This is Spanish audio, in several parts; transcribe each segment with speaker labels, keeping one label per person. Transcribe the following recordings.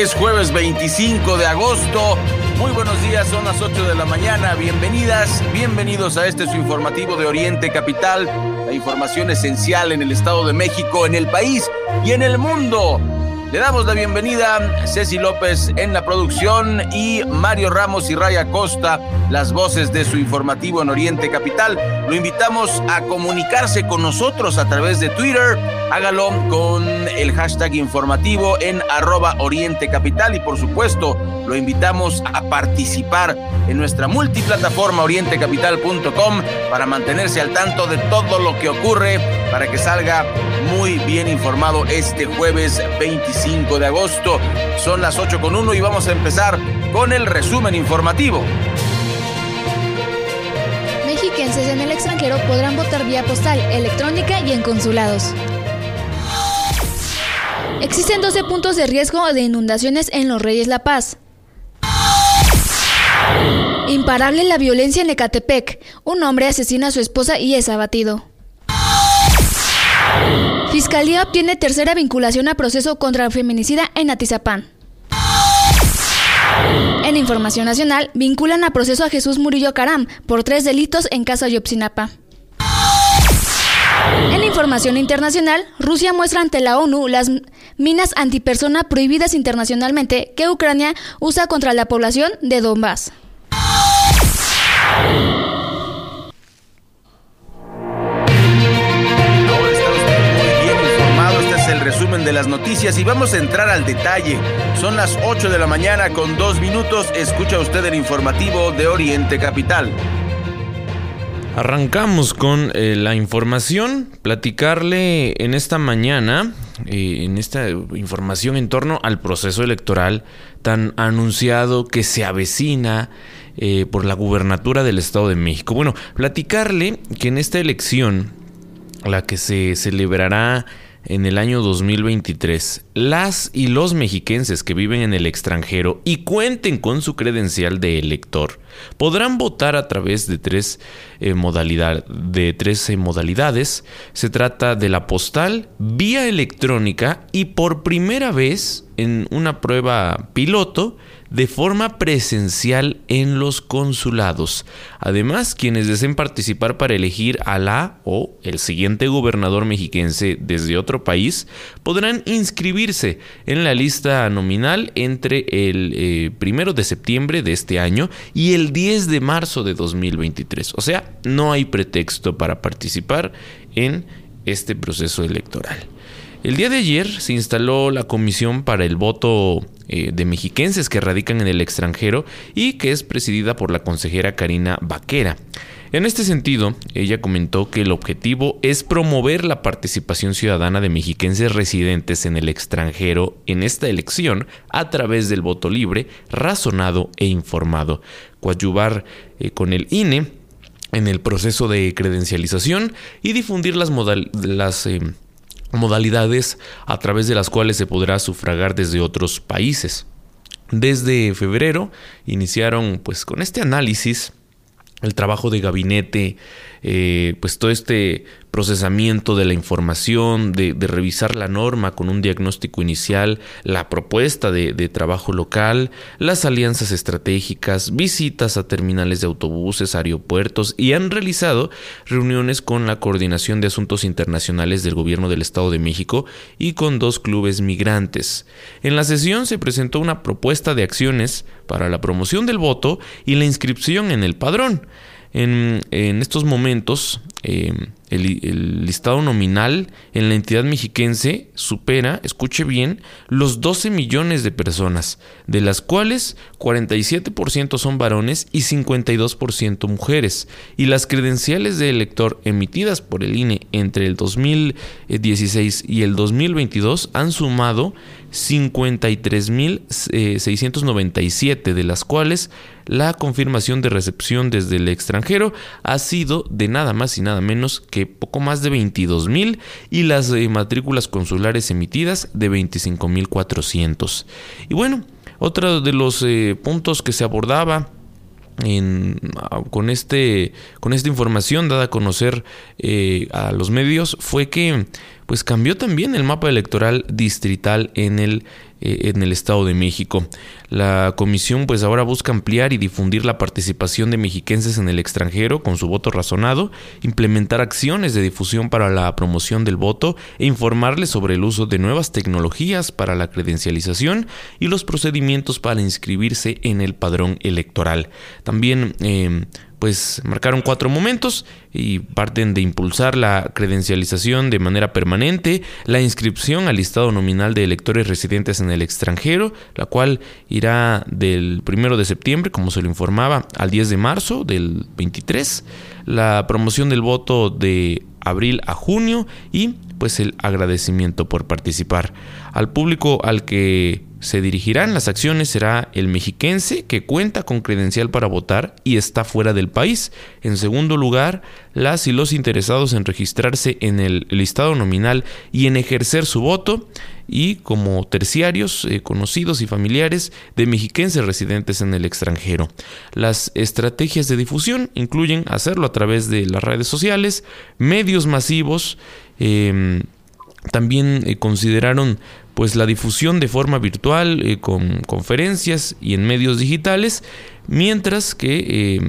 Speaker 1: Es jueves 25 de agosto. Muy buenos días, son las 8 de la mañana. Bienvenidas, bienvenidos a este su informativo de Oriente Capital. La información esencial en el Estado de México, en el país y en el mundo. Le damos la bienvenida a Ceci López en la producción y Mario Ramos y Raya Costa, las voces de su informativo en Oriente Capital. Lo invitamos a comunicarse con nosotros a través de Twitter. Hágalo con el hashtag informativo en arroba Oriente Capital y por supuesto lo invitamos a participar en nuestra multiplataforma orientecapital.com para mantenerse al tanto de todo lo que ocurre, para que salga muy bien informado este jueves 25 de agosto. Son las 8 con 1 y vamos a empezar con el resumen informativo.
Speaker 2: Mexiquenses en el extranjero podrán votar vía postal, electrónica y en consulados. Existen 12 puntos de riesgo de inundaciones en Los Reyes La Paz. Imparable la violencia en Ecatepec. Un hombre asesina a su esposa y es abatido. Fiscalía obtiene tercera vinculación a proceso contra el feminicida en Atizapán. En Información Nacional, vinculan a proceso a Jesús Murillo Caram por tres delitos en Casa Yopsinapa. En información internacional, Rusia muestra ante la ONU las minas antipersona prohibidas internacionalmente que Ucrania usa contra la población de Donbass.
Speaker 1: Resumen de las noticias y vamos a entrar al detalle. Son las 8 de la mañana con dos minutos. Escucha usted el informativo de Oriente Capital.
Speaker 3: Arrancamos con eh, la información, platicarle en esta mañana, eh, en esta información en torno al proceso electoral tan anunciado que se avecina eh, por la gubernatura del Estado de México. Bueno, platicarle que en esta elección, la que se celebrará en el año 2023, las y los mexiquenses que viven en el extranjero y cuenten con su credencial de elector podrán votar a través de tres, eh, modalidad, de tres eh, modalidades. Se trata de la postal, vía electrónica y por primera vez en una prueba piloto de forma presencial en los consulados. Además, quienes deseen participar para elegir a la o el siguiente gobernador mexiquense desde otro país podrán inscribirse en la lista nominal entre el eh, primero de septiembre de este año y el 10 de marzo de 2023. O sea, no hay pretexto para participar en este proceso electoral. El día de ayer se instaló la comisión para el voto eh, de mexiquenses que radican en el extranjero y que es presidida por la consejera Karina Vaquera. En este sentido, ella comentó que el objetivo es promover la participación ciudadana de mexiquenses residentes en el extranjero en esta elección a través del voto libre, razonado e informado, coadyuvar eh, con el INE en el proceso de credencialización y difundir las, las eh, modalidades a través de las cuales se podrá sufragar desde otros países. Desde febrero iniciaron pues con este análisis el trabajo de gabinete, eh, pues todo este procesamiento de la información, de, revisar la norma con un diagnóstico inicial, la propuesta de, trabajo local, las alianzas estratégicas, visitas a terminales de autobuses, aeropuertos y han realizado reuniones con la Coordinación de Asuntos Internacionales del Gobierno del Estado de México y con dos clubes migrantes. En la sesión se presentó una propuesta de acciones para la promoción del voto y la inscripción en el padrón. En, estos momentos, eh, el, listado nominal en la entidad mexiquense supera, escuche bien, los 12 millones de personas, de las cuales 47% son varones y 52% mujeres. Y las credenciales de elector emitidas por el INE entre el 2016 y el 2022 han sumado 53.697, de las cuales la confirmación de recepción desde el extranjero ha sido de nada más y nada menos que poco más de 22.000 y las eh, matrículas consulares emitidas de 25.400. Y bueno, otro de los eh, puntos que se abordaba con, este, con esta información dada a conocer eh, a los medios fue que pues cambió también el mapa electoral distrital en el eh, en el Estado de México. La comisión pues ahora busca ampliar y difundir la participación de mexiquenses en el extranjero con su voto razonado, implementar acciones de difusión para la promoción del voto e informarles sobre el uso de nuevas tecnologías para la credencialización y los procedimientos para inscribirse en el padrón electoral. También eh, pues marcaron cuatro momentos y parten de impulsar la credencialización de manera permanente, la inscripción al listado nominal de electores residentes en el extranjero, la cual irá del primero de septiembre, como se lo informaba, al 10 de marzo del 23, la promoción del voto de abril a junio y pues el agradecimiento por participar. Al público al que se dirigirán las acciones será el mexiquense que cuenta con credencial para votar y está fuera del país. En segundo lugar, las y los interesados en registrarse en el listado nominal y en ejercer su voto y como terciarios eh, conocidos y familiares de mexiquenses residentes en el extranjero. Las estrategias de difusión incluyen hacerlo a través de las redes sociales, medios masivos, em, también eh, consideraron pues la difusión de forma virtual eh, con conferencias y en medios digitales, mientras que eh,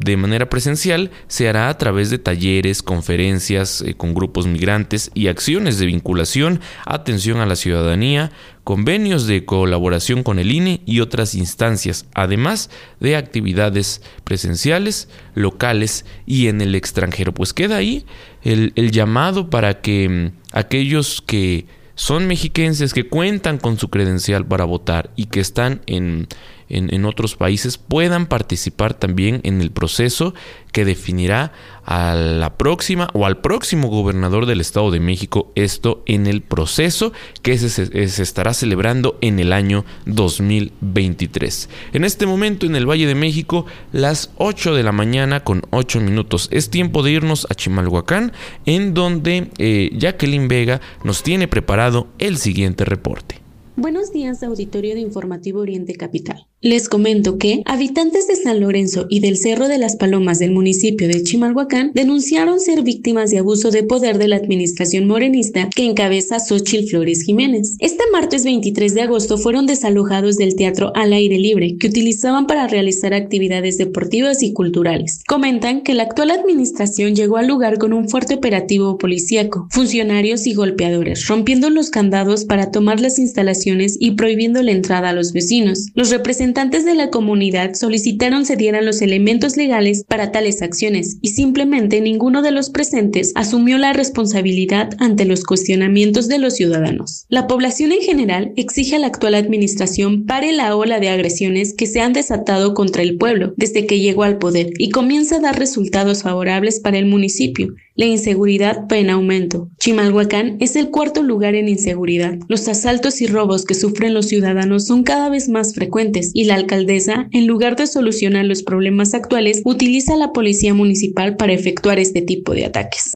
Speaker 3: de manera presencial se hará a través de talleres, conferencias eh, con grupos migrantes y acciones de vinculación, atención a la ciudadanía, convenios de colaboración con el INE y otras instancias, además de actividades presenciales, locales y en el extranjero. Pues queda ahí el, llamado para que mm, aquellos que son mexiquenses que cuentan con su credencial para votar y que están en en, otros países puedan participar también en el proceso que definirá a la próxima o al próximo gobernador del Estado de México, esto en el proceso que se, se, estará celebrando en el año 2023. En este momento en el Valle de México, las 8 de la mañana con 8 minutos. Es tiempo de irnos a Chimalhuacán, en donde eh, Jacqueline Vega nos tiene preparado el siguiente reporte.
Speaker 4: Buenos días, auditorio de Informativo Oriente Capital. Les comento que habitantes de San Lorenzo y del Cerro de las Palomas del municipio de Chimalhuacán denunciaron ser víctimas de abuso de poder de la administración morenista que encabeza Xochil Flores Jiménez. Este martes 23 de agosto fueron desalojados del teatro al aire libre que utilizaban para realizar actividades deportivas y culturales. Comentan que la actual administración llegó al lugar con un fuerte operativo policíaco, funcionarios y golpeadores, rompiendo los candados para tomar las instalaciones y prohibiendo la entrada a los vecinos. Los representantes de la comunidad solicitaron se dieran los elementos legales para tales acciones y simplemente ninguno de los presentes asumió la responsabilidad ante los cuestionamientos de los ciudadanos. La población en general exige a la actual administración pare la ola de agresiones que se han desatado contra el pueblo desde que llegó al poder y comienza a dar resultados favorables para el municipio la inseguridad va en aumento. Chimalhuacán es el cuarto lugar en inseguridad. Los asaltos y robos que sufren los ciudadanos son cada vez más frecuentes y la alcaldesa, en lugar de solucionar los problemas actuales, utiliza la policía municipal para efectuar este tipo de ataques.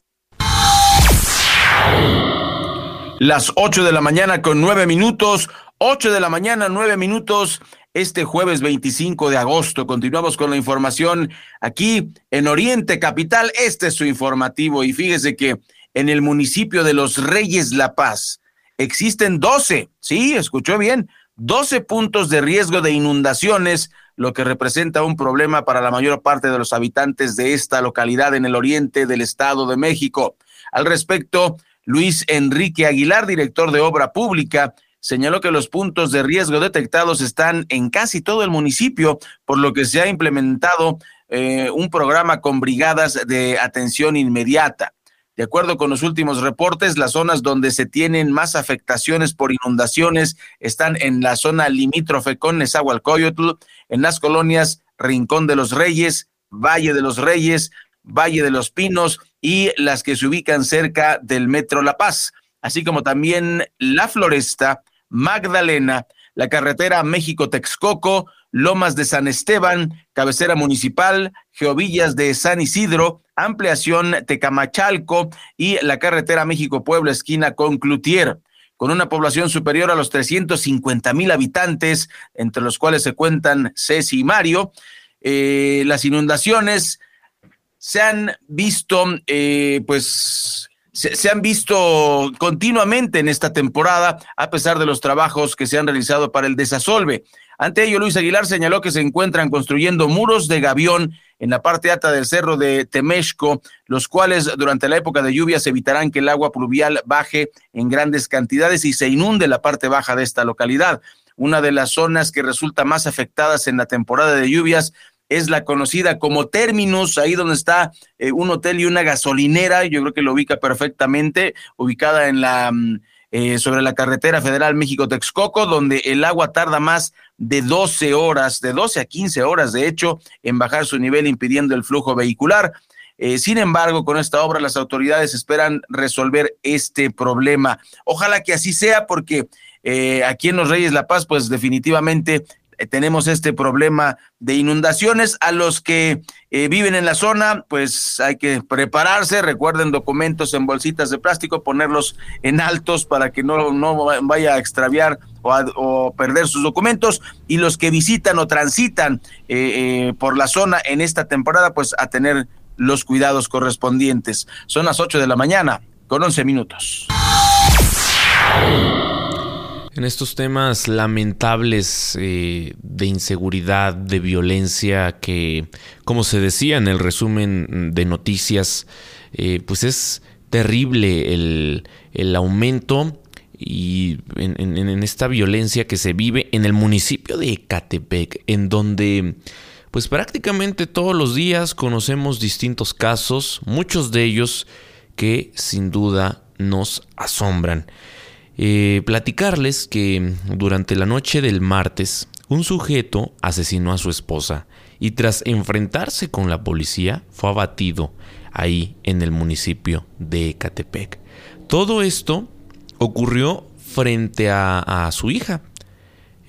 Speaker 1: Las 8 de la mañana con 9 minutos. 8 de la mañana, 9 minutos este jueves 25 de agosto. Continuamos con la información aquí en Oriente Capital. Este es su informativo y fíjese que en el municipio de Los Reyes La Paz existen 12, sí, escuchó bien, 12 puntos de riesgo de inundaciones, lo que representa un problema para la mayor parte de los habitantes de esta localidad en el oriente del Estado de México. Al respecto, Luis Enrique Aguilar, director de Obra Pública, señaló que los puntos de riesgo detectados están en casi todo el municipio, por lo que se ha implementado eh, un programa con brigadas de atención inmediata. De acuerdo con los últimos reportes, las zonas donde se tienen más afectaciones por inundaciones están en la zona limítrofe con Nezahualcóyotl, en las colonias Rincón de los Reyes, Valle de los Reyes, Valle de los Pinos y las que se ubican cerca del Metro La Paz, así como también La Floresta, Magdalena, la carretera México-Texcoco, Lomas de San Esteban, cabecera municipal, Geovillas de San Isidro, ampliación Tecamachalco y la carretera México-Puebla, esquina con Cloutier con una población superior a los 350 mil habitantes, entre los cuales se cuentan Ceci y Mario. Eh, las inundaciones se han visto, eh, pues, se, han visto continuamente en esta temporada, a pesar de los trabajos que se han realizado para el desasolve. Ante ello, Luis Aguilar señaló que se encuentran construyendo muros de gavión en la parte alta del cerro de Temesco, los cuales durante la época de lluvias evitarán que el agua pluvial baje en grandes cantidades y se inunde la parte baja de esta localidad. Una de las zonas que resulta más afectadas en la temporada de lluvias es la conocida como Terminus, ahí donde está eh, un hotel y una gasolinera, yo creo que lo ubica perfectamente, ubicada en la mm, eh, sobre la carretera federal México-Texcoco, donde el agua tarda más de 12 horas, de 12 a 15 horas, de hecho, en bajar su nivel impidiendo el flujo vehicular. Eh, sin embargo, con esta obra las autoridades esperan resolver este problema. Ojalá que así sea porque aquí en Los Reyes La Paz, pues definitivamente eh, tenemos este problema de inundaciones. A los que eh, viven en la zona, pues hay que prepararse. Recuerden documentos en bolsitas de plástico, ponerlos en altos para que no, no vaya a extraviar o, perder sus documentos. Y los que visitan o transitan eh, por la zona en esta temporada, pues a tener los cuidados correspondientes. Son las 8 de la mañana con 11 minutos
Speaker 3: en estos temas lamentables eh, de inseguridad, de violencia, que, como se decía en el resumen de noticias, eh, pues es terrible el, aumento y en, esta violencia que se vive en el municipio de Ecatepec, en donde pues prácticamente todos los días conocemos distintos casos, muchos de ellos que sin duda nos asombran. Eh, platicarles que durante la noche del martes un sujeto asesinó a su esposa y tras enfrentarse con la policía fue abatido ahí en el municipio de Ecatepec. Todo esto ocurrió frente a, su hija,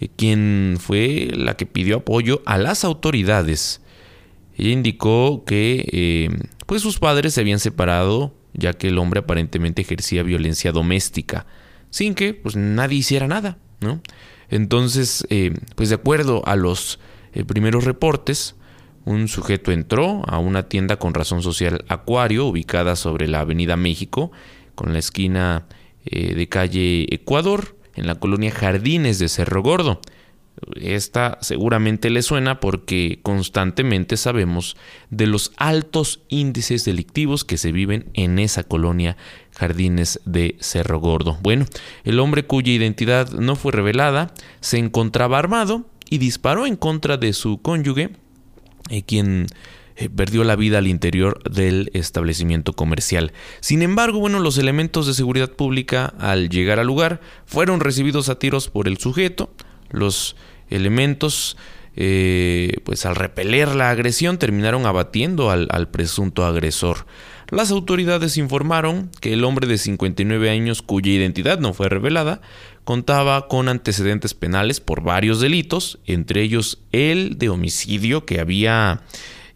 Speaker 3: eh, quien fue la que pidió apoyo a las autoridades. Ella indicó que eh, pues sus padres se habían separado ya que el hombre aparentemente ejercía violencia doméstica sin que pues, nadie hiciera nada, ¿no? Entonces, eh, pues de acuerdo a los eh, primeros reportes, un sujeto entró a una tienda con razón social Acuario, ubicada sobre la Avenida México, con la esquina eh, de calle Ecuador, en la colonia Jardines de Cerro Gordo. Esta seguramente le suena porque constantemente sabemos de los altos índices delictivos que se viven en esa colonia Jardines de Cerro Gordo. Bueno, el hombre cuya identidad no fue revelada se encontraba armado y disparó en contra de su cónyuge, eh, quien eh, perdió la vida al interior del establecimiento comercial. Sin embargo, bueno, los elementos de seguridad pública al llegar al lugar fueron recibidos a tiros por el sujeto. Los elementos eh, pues al repeler la agresión terminaron abatiendo al, presunto agresor. Las autoridades informaron que el hombre de 59 años, cuya identidad no fue revelada, contaba con antecedentes penales por varios delitos, entre ellos el de homicidio que había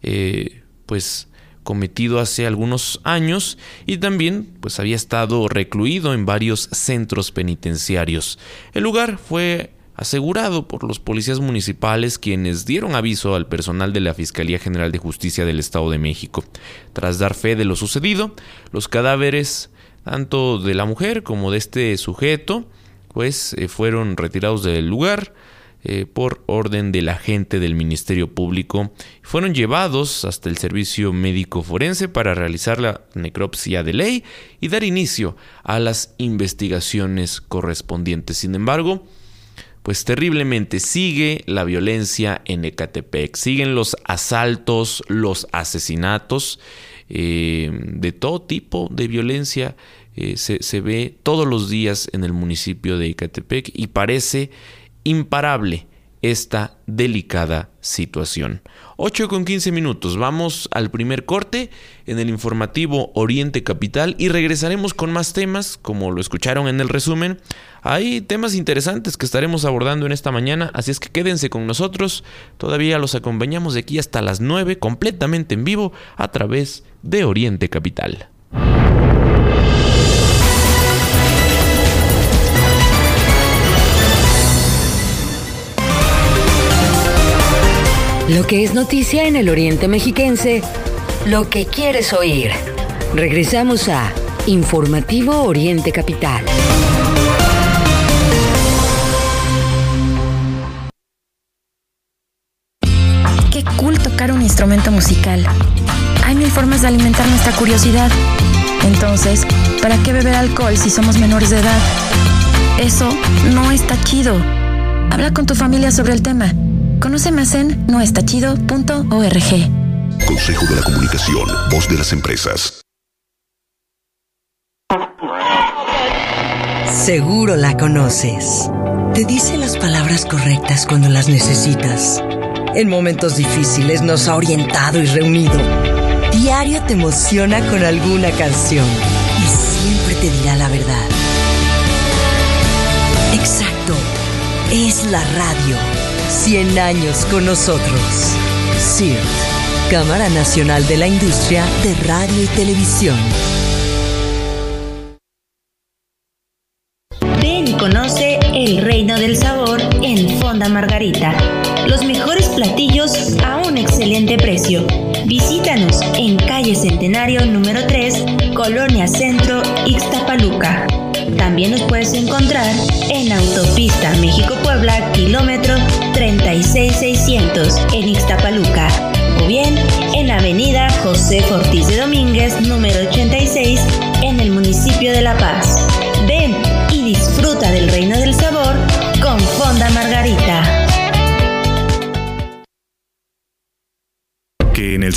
Speaker 3: eh, pues cometido hace algunos años y también pues había estado recluido en varios centros penitenciarios. El lugar fue asegurado por los policías municipales quienes dieron aviso al personal de la Fiscalía General de Justicia del Estado de México. Tras dar fe de lo sucedido, los cadáveres tanto de la mujer como de este sujeto pues eh, fueron retirados del lugar eh, por orden del agente del Ministerio Público fueron llevados hasta el servicio médico forense para realizar la necropsia de ley y dar inicio a las investigaciones correspondientes. Sin embargo, pues terriblemente sigue la violencia en Ecatepec, siguen los asaltos, los asesinatos. eh, de todo tipo de violencia eh, se, se ve todos los días en el municipio de Icatepec y parece imparable esta delicada situación. 8 con 15 minutos, vamos al primer corte en el informativo Oriente Capital y regresaremos con más temas, como lo escucharon en el resumen. Hay temas interesantes que estaremos abordando en esta mañana, así es que quédense con nosotros, todavía los acompañamos de aquí hasta las 9 completamente en vivo a través de Oriente Capital.
Speaker 5: Lo que es noticia en el Oriente Mexiquense, lo que quieres oír. Regresamos a Informativo Oriente Capital.
Speaker 6: Qué cool tocar un instrumento musical. Hay mil formas de alimentar nuestra curiosidad. Entonces, ¿para qué beber alcohol si somos menores de edad? Eso no está chido. Habla con tu familia sobre el tema. Conoce más en noestachido.org.
Speaker 7: Consejo de la Comunicación, voz de las empresas.
Speaker 8: Seguro la conoces. Te dice las palabras correctas cuando las necesitas. En momentos difíciles nos ha orientado y reunido. Diario te emociona con alguna canción y siempre te dirá la verdad. Exacto. Es la radio. 100 años con nosotros. CIRT, Cámara Nacional de la Industria de Radio y Televisión.
Speaker 9: Ven y conoce el reino del sabor en Fonda Margarita. Los mejores platillos a un excelente precio. Visítanos en calle Centenario número 3, Colonia Centro, Ixtapaluca. También nos puedes encontrar en Autopista México-Puebla, kilómetro 36600 en Ixtapaluca. O bien en Avenida José Ortiz de Domínguez, número 86, en el municipio de La Paz.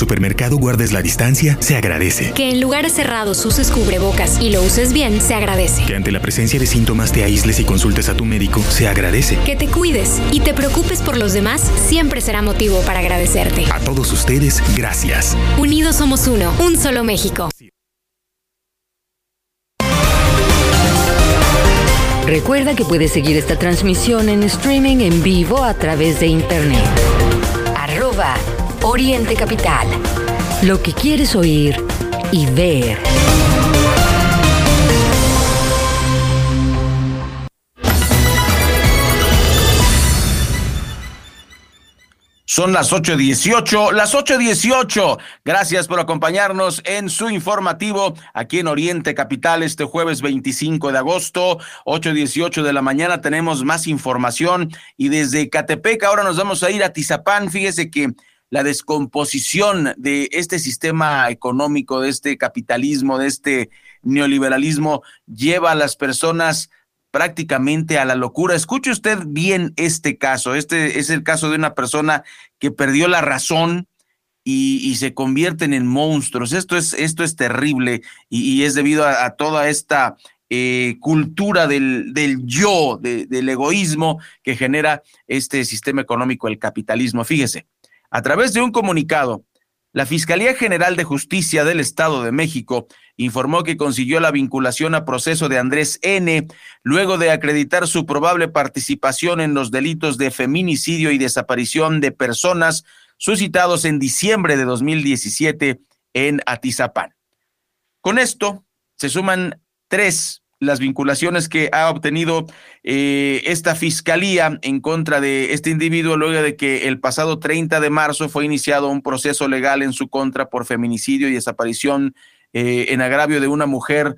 Speaker 7: Supermercado guardes la distancia se agradece.
Speaker 10: Que en lugares cerrados uses cubrebocas y lo uses bien se agradece.
Speaker 7: Que ante la presencia de síntomas te aísles y consultes a tu médico se agradece.
Speaker 10: Que te cuides y te preocupes por los demás siempre será motivo para agradecerte.
Speaker 7: A todos ustedes, gracias.
Speaker 10: Unidos somos uno, un solo México.
Speaker 5: Recuerda que puedes seguir esta transmisión en streaming en vivo a través de internet. Arroba Oriente Capital. Lo que quieres oír y ver.
Speaker 1: Son las 8.18, las 8.18. Gracias por acompañarnos en su informativo aquí en Oriente Capital este jueves 25 de agosto, 8.18 de la mañana. Tenemos más información y desde Catepec ahora nos vamos a ir a Tizapán. Fíjese que la descomposición de este sistema económico, de este capitalismo, de este neoliberalismo, lleva a las personas prácticamente a la locura. Escuche usted bien este caso. Este es el caso de una persona que perdió la razón y, se convierten en monstruos. Esto es, esto es terrible y, es debido a, toda esta eh, cultura del, del yo, de, del egoísmo que genera este sistema económico, el capitalismo. Fíjese, a través de un comunicado, la Fiscalía General de Justicia del Estado de México informó que consiguió la vinculación a proceso de Andrés N. luego de acreditar su probable participación en los delitos de feminicidio y desaparición de personas suscitados en diciembre de 2017 en Atizapán. Con esto se suman tres las vinculaciones que ha obtenido eh, esta fiscalía en contra de este individuo luego de que el pasado 30 de marzo fue iniciado un proceso legal en su contra por feminicidio y desaparición eh, en agravio de una mujer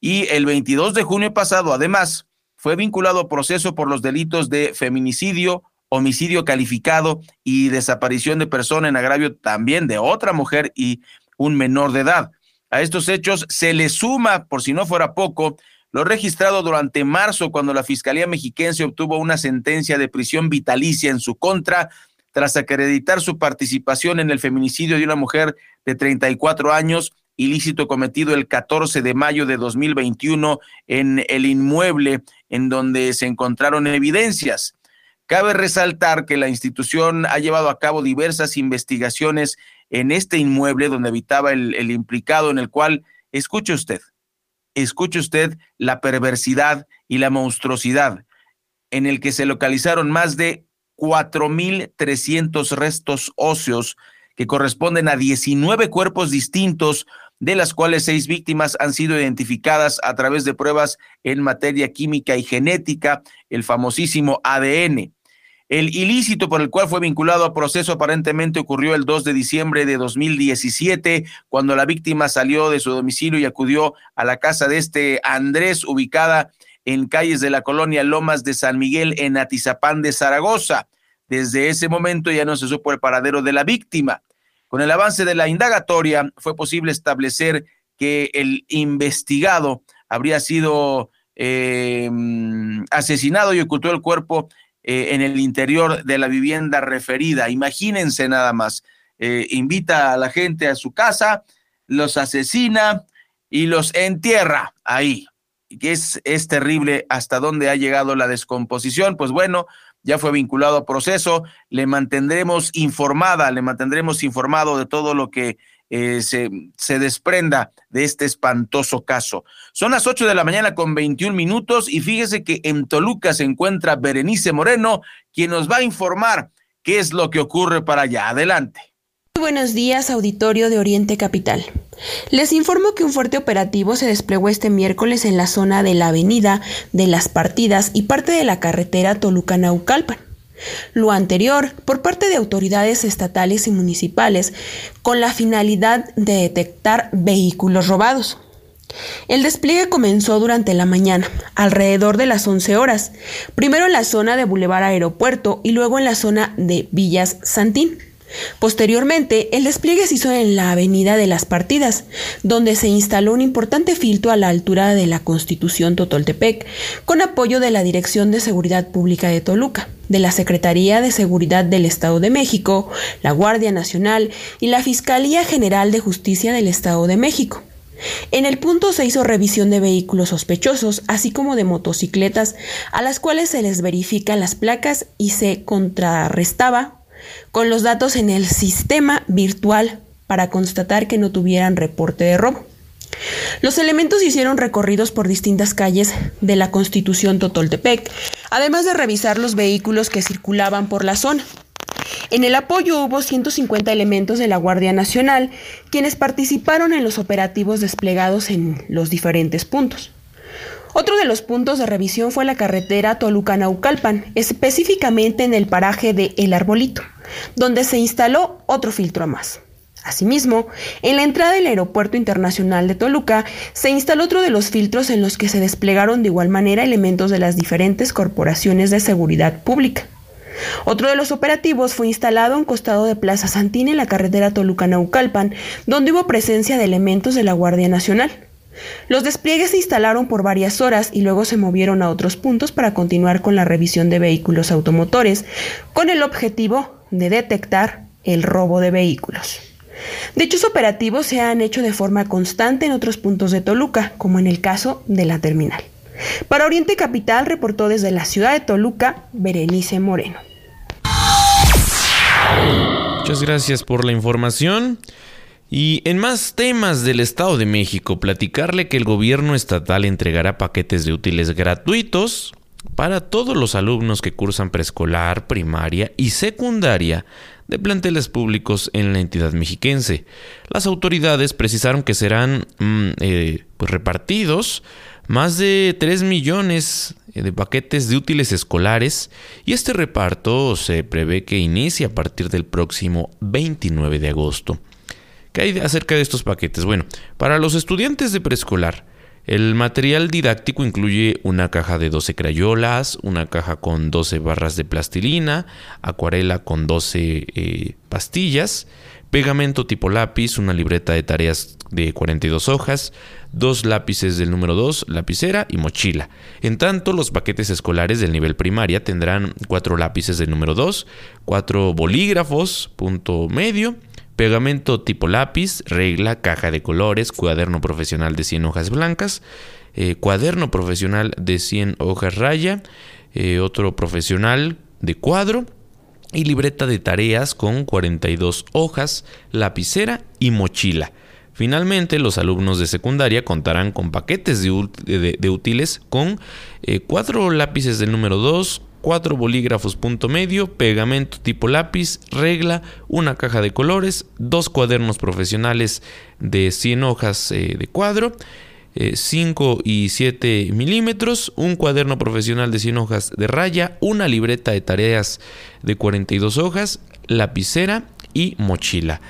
Speaker 1: y el 22 de junio pasado además fue vinculado a proceso por los delitos de feminicidio, homicidio calificado y desaparición de persona en agravio también de otra mujer y un menor de edad. A estos hechos se le suma, por si no fuera poco, lo registrado durante marzo cuando la Fiscalía Mexiquense obtuvo una sentencia de prisión vitalicia en su contra tras acreditar su participación en el feminicidio de una mujer de 34 años ilícito cometido el 14 de mayo de 2021 en el inmueble en donde se encontraron evidencias. Cabe resaltar que la institución ha llevado a cabo diversas investigaciones en este inmueble donde habitaba el, el implicado, en el cual, escuche usted, escuche usted la perversidad y la monstruosidad, en el que se localizaron más de 4.300 restos óseos que corresponden a 19 cuerpos distintos, de las cuales seis víctimas han sido identificadas a través de pruebas en materia química y genética, el famosísimo ADN. El ilícito por el cual fue vinculado a proceso aparentemente ocurrió el 2 de diciembre de 2017, cuando la víctima salió de su domicilio y acudió a la casa de este Andrés, ubicada en calles de la colonia Lomas de San Miguel, en Atizapán de Zaragoza. Desde ese momento ya no se supo el paradero de la víctima. Con el avance de la indagatoria fue posible establecer que el investigado habría sido eh, asesinado y ocultó el cuerpo eh, en el interior de la vivienda referida. Imagínense nada más. Eh, invita a la gente a su casa, los asesina y los entierra ahí. Es, es terrible hasta dónde ha llegado la descomposición. Pues bueno, ya fue vinculado a proceso. Le mantendremos informada, le mantendremos informado de todo lo que eh, se, se, desprenda de este espantoso caso. Son las 8 de la mañana con 21 minutos y fíjese que en Toluca se encuentra Berenice Moreno, quien nos va a informar qué es lo que ocurre para allá. Adelante.
Speaker 11: Muy buenos días, auditorio de Oriente Capital. Les informo que un fuerte operativo se desplegó este miércoles en la zona de la avenida de las Partidas y parte de la carretera Toluca-Naucalpan. Lo anterior por parte de autoridades estatales y municipales con la finalidad de detectar vehículos robados. El despliegue comenzó durante la mañana, alrededor de las 11 horas, primero en la zona de Boulevard Aeropuerto y luego en la zona de Villas Santín. Posteriormente, el despliegue se hizo en la Avenida de las Partidas, donde se instaló un importante filtro a la altura de la Constitución Totoltepec, con apoyo de la Dirección de Seguridad Pública de Toluca, de la Secretaría de Seguridad del Estado de México, la Guardia Nacional y la Fiscalía General de Justicia del Estado de México. En el punto se hizo revisión de vehículos sospechosos, así como de motocicletas, a las cuales se les verifican las placas y se contrarrestaba con los datos en el sistema virtual para constatar que no tuvieran reporte de robo. Los elementos hicieron recorridos por distintas calles de la Constitución Totoltepec, además de revisar los vehículos que circulaban por la zona. En el apoyo hubo 150 elementos de la Guardia Nacional, quienes participaron en los operativos desplegados en los diferentes puntos. Otro de los puntos de revisión fue la carretera Toluca-Naucalpan, específicamente en el paraje de El Arbolito, donde se instaló otro filtro a más. Asimismo, en la entrada del Aeropuerto Internacional de Toluca se instaló otro de los filtros en los que se desplegaron de igual manera elementos de las diferentes corporaciones de seguridad pública. Otro de los operativos fue instalado en costado de Plaza Santín en la carretera Toluca-Naucalpan, donde hubo presencia de elementos de la Guardia Nacional. Los despliegues se instalaron por varias horas y luego se movieron a otros puntos para continuar con la revisión de vehículos automotores, con el objetivo de detectar el robo de vehículos. Dichos operativos se han hecho de forma constante en otros puntos de Toluca, como en el caso de la terminal. Para Oriente Capital reportó desde la ciudad de Toluca Berenice Moreno.
Speaker 3: Muchas gracias por la información. Y en más temas del Estado de México, platicarle que el gobierno estatal entregará paquetes de útiles gratuitos para todos los alumnos que cursan preescolar, primaria y secundaria de planteles públicos en la entidad mexiquense. Las autoridades precisaron que serán mm, eh, pues, repartidos más de 3 millones de paquetes de útiles escolares y este reparto se prevé que inicie a partir del próximo 29 de agosto. ¿Qué hay acerca de estos paquetes? Bueno, para los estudiantes de preescolar, el material didáctico incluye una caja de 12 crayolas, una caja con 12 barras de plastilina, acuarela con 12 eh, pastillas, pegamento tipo lápiz, una libreta de tareas de 42 hojas, dos lápices del número 2, lapicera y mochila. En tanto, los paquetes escolares del nivel primaria tendrán cuatro lápices del número 2, cuatro bolígrafos, punto medio, pegamento tipo lápiz, regla, caja de colores, cuaderno profesional de 100 hojas blancas, eh, cuaderno profesional de 100 hojas raya, eh, otro profesional de cuadro y libreta de tareas con 42 hojas, lapicera y mochila. Finalmente, los alumnos de secundaria contarán con paquetes de, útiles con eh, cuatro lápices del número 2, cuatro bolígrafos punto medio, pegamento tipo lápiz, regla, una caja de colores, dos cuadernos profesionales de 100 hojas eh, de cuadro, 5 eh, y 7 milímetros, un cuaderno profesional de 100 hojas de raya, una libreta de tareas de 42 hojas, lapicera y mochila.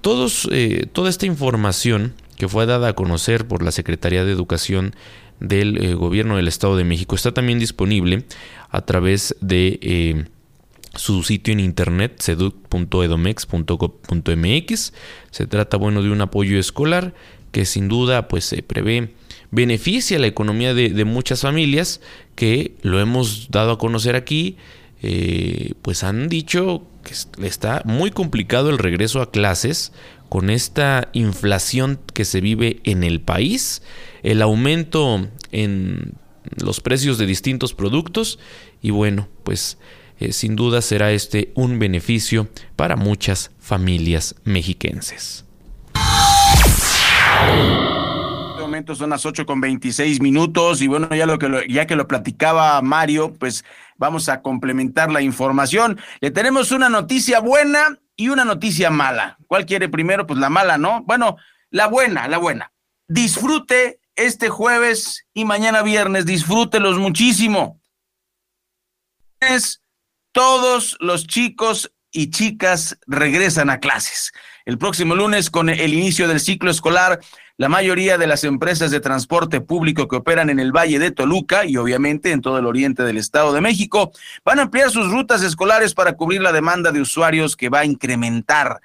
Speaker 3: Todos, eh, toda esta información que fue dada a conocer por la Secretaría de Educación del eh, Gobierno del Estado de México está también disponible a través de su sitio en internet seduc.edomex.gov.mx. Se trata bueno de un apoyo escolar que sin duda pues se prevé beneficia la economía de, muchas familias que lo hemos dado a conocer aquí, eh, pues han dicho que está muy complicado el regreso a clases con esta inflación que se vive en el país, el aumento en los precios de distintos productos y bueno, pues eh, sin duda será este un beneficio para muchas familias mexiquenses.
Speaker 1: En este momento son las 8 con 26 minutos y bueno, ya, lo que ya que lo platicaba Mario, pues vamos a complementar la información. Le tenemos una noticia buena y una noticia mala. ¿Cuál quiere primero? Pues la mala, ¿no? Bueno, la buena, la buena. Disfrute este jueves y mañana viernes, disfrútelos muchísimo. Todos los chicos y chicas regresan a clases. El próximo lunes, con el inicio del ciclo escolar, la mayoría de las empresas de transporte público que operan en el Valle de Toluca y obviamente en todo el oriente del Estado de México van a ampliar sus rutas escolares para cubrir la demanda de usuarios que va a incrementar.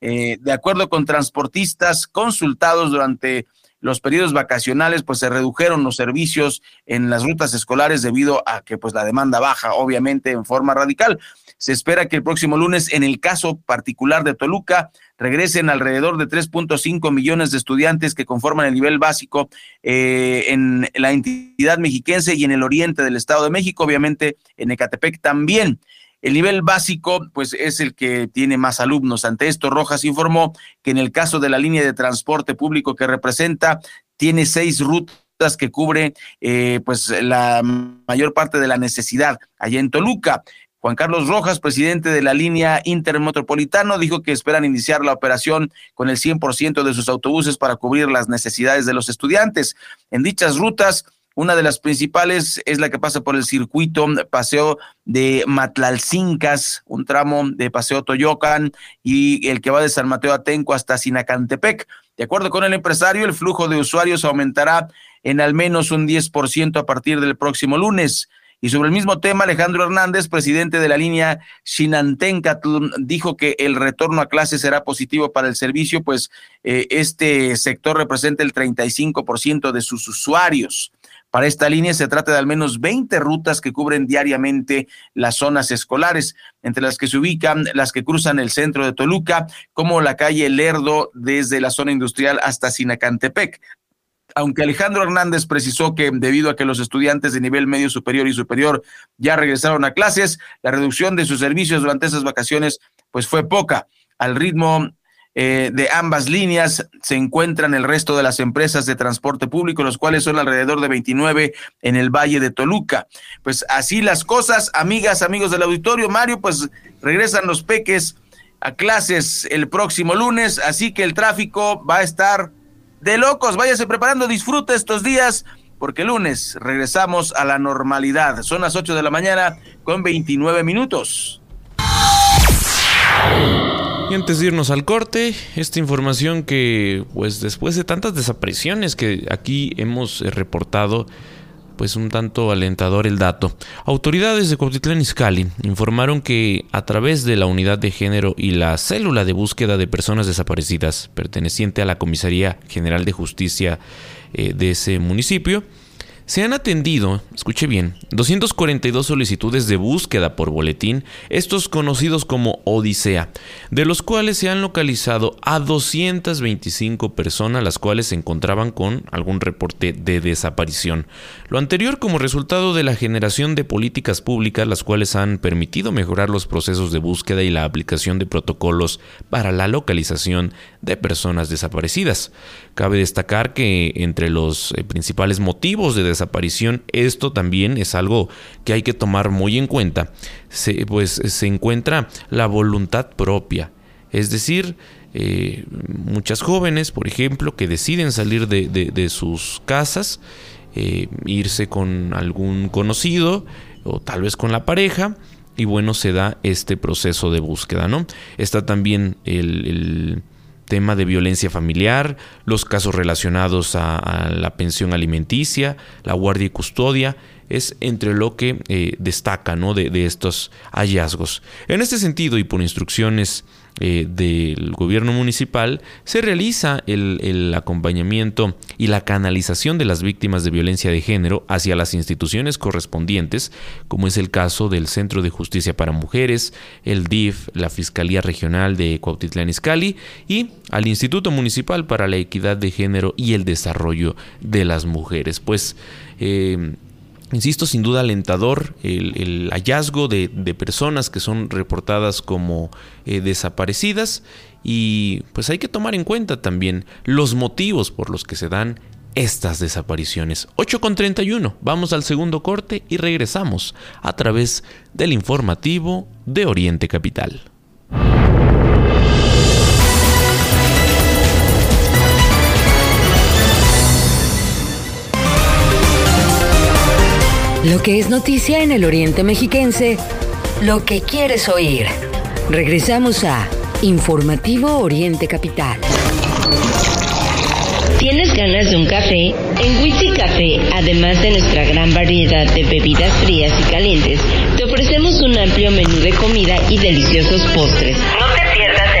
Speaker 1: Eh, de acuerdo con transportistas consultados durante los periodos vacacionales, pues se redujeron los servicios en las rutas escolares debido a que pues la demanda baja, obviamente, en forma radical. Se espera que el próximo lunes, en el caso particular de Toluca, regresen alrededor de 3.5 millones de estudiantes que conforman el nivel básico eh, en la entidad mexiquense y en el oriente del Estado de México, obviamente en Ecatepec también. El nivel básico, pues es el que tiene más alumnos. Ante esto, Rojas informó que en el caso de la línea de transporte público que representa, tiene seis rutas que cubre eh, pues la mayor parte de la necesidad allá en Toluca. Juan Carlos Rojas, presidente de la línea Intermetropolitano, dijo que esperan iniciar la operación con el 100% de sus autobuses para cubrir las necesidades de los estudiantes. En dichas rutas, una de las principales es la que pasa por el circuito Paseo de Matlalcincas, un tramo de Paseo Toyocan y el que va de San Mateo Atenco hasta Sinacantepec. De acuerdo con el empresario, el flujo de usuarios aumentará en al menos un 10% a partir del próximo lunes. Y sobre el mismo tema, Alejandro Hernández, presidente de la línea Xinantencatl, dijo que el retorno a clase será positivo para el servicio, pues eh, este sector representa el 35% de sus usuarios. Para esta línea se trata de al menos 20 rutas que cubren diariamente las zonas escolares, entre las que se ubican las que cruzan el centro de Toluca, como la calle Lerdo desde la zona industrial hasta Sinacantepec aunque Alejandro Hernández precisó que debido a que los estudiantes de nivel medio superior y superior ya regresaron a clases, la reducción de sus servicios durante esas vacaciones pues fue poca. Al ritmo eh, de ambas líneas se encuentran el resto de las empresas de transporte público, los cuales son alrededor de 29 en el Valle de Toluca. Pues así las cosas, amigas, amigos del auditorio, Mario, pues regresan los peques a clases el próximo lunes, así que el tráfico va a estar de locos. Váyase preparando, disfruta estos días, porque lunes regresamos a la normalidad. Son las 8 de la mañana con 29 minutos.
Speaker 3: Y antes de irnos al corte, esta información que, pues después de tantas desapariciones que aquí hemos eh, reportado, pues un tanto alentador el dato. Autoridades de Cuautitlán informaron que a través de la unidad de género y la célula de búsqueda de personas desaparecidas perteneciente a la Comisaría General de Justicia eh, de ese municipio, Se han atendido, escuche bien, 242 solicitudes de búsqueda por boletín, estos conocidos como Odisea, de los cuales se han localizado a 225 personas las cuales se encontraban con algún reporte de desaparición. Lo anterior como resultado de la generación de políticas públicas las cuales han permitido mejorar los procesos de búsqueda y la aplicación de protocolos para la localización de personas desaparecidas. Cabe destacar que entre los eh, principales motivos de desaparición, esto también es algo que hay que tomar muy en cuenta, se, pues se encuentra la voluntad propia, es decir, eh, muchas jóvenes, por ejemplo, que deciden salir de, sus casas, eh, irse con algún conocido o tal vez con la pareja, y bueno, se da este proceso de búsqueda, ¿no? Está también el tema de violencia familiar, los casos relacionados a, la pensión alimenticia, la guardia y custodia, es entre lo que eh, destaca ¿no? de, de estos hallazgos. En este sentido y por instrucciones eh, del gobierno municipal se realiza el, acompañamiento y la canalización de las víctimas de violencia de género hacia las instituciones correspondientes, como es el caso del Centro de Justicia para Mujeres, el DIF, la Fiscalía Regional de Cuautitlán Izcalli y al Instituto Municipal para la Equidad de Género y el Desarrollo de las Mujeres. Pues eh, Insisto, sin duda alentador el, hallazgo de, personas que son reportadas como eh, desaparecidas y pues hay que tomar en cuenta también los motivos por los que se dan estas desapariciones. 8 con 31, vamos al segundo corte y regresamos a través del informativo de Oriente Capital.
Speaker 5: Lo que es noticia en el Oriente Mexiquense, lo que quieres oír. Regresamos a Informativo Oriente Capital.
Speaker 9: ¿Tienes ganas de un café? En Witsi Café, además de nuestra gran variedad de bebidas frías y calientes, te ofrecemos un amplio menú de comida y deliciosos postres. No te pierdas de